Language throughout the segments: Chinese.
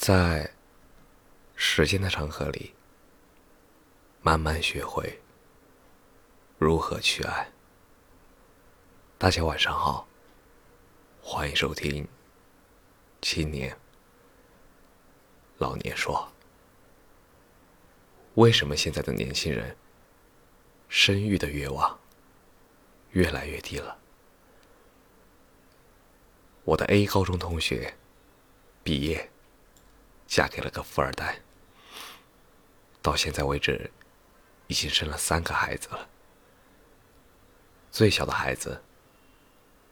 在时间的长河里，慢慢学会如何去爱。大家晚上好，欢迎收听《青年老年说》。为什么现在的年轻人生育的愿望越来越低了？我的 A 高中同学毕业。嫁给了个富二代，到现在为止，已经生了三个孩子了。最小的孩子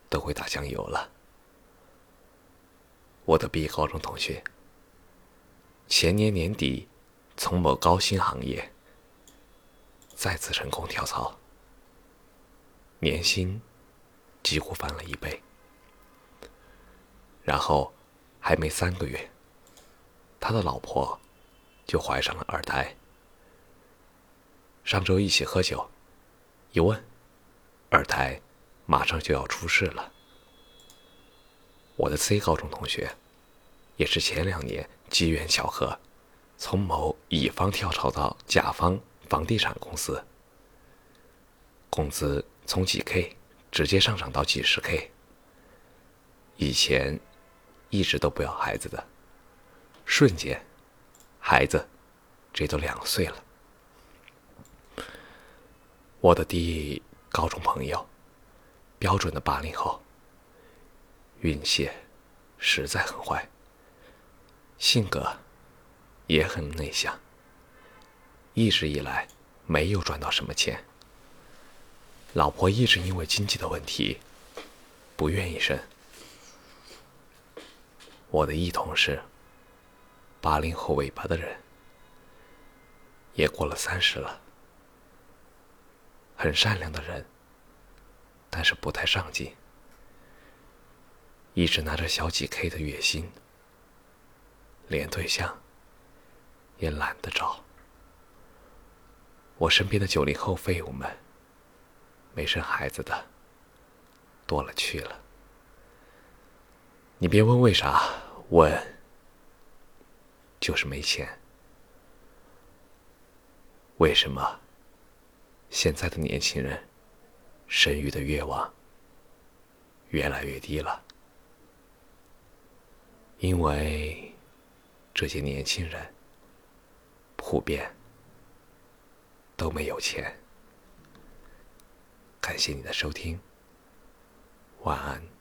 都会打酱油了。我的毕业高中同学，前年年底从某高薪行业再次成功跳槽，年薪几乎翻了一倍，然后还没三个月。他的老婆就怀上了二胎。上周一起喝酒，一问，二胎马上就要出世了。我的 C 高中同学，也是前两年机缘巧合，从某乙方跳槽到甲方房地产公司，工资从几 K 直接上涨到几十 K。以前一直都不要孩子的。瞬间，孩子这都两岁了。我的第一高中朋友，标准的八零后，运气实在很坏，性格也很内向，一直以来没有赚到什么钱，老婆一直因为经济的问题不愿意生。我的一同事。八零后尾巴的人，也过了三十了，很善良的人，但是不太上进，一直拿着小几 K 的月薪，连对象也懒得找。我身边的九零后废物们，没生孩子的多了去了。你别问为啥，问。就是没钱。为什么现在的年轻人生育的愿望越来越低了？因为这些年轻人普遍都没有钱。感谢你的收听，晚安。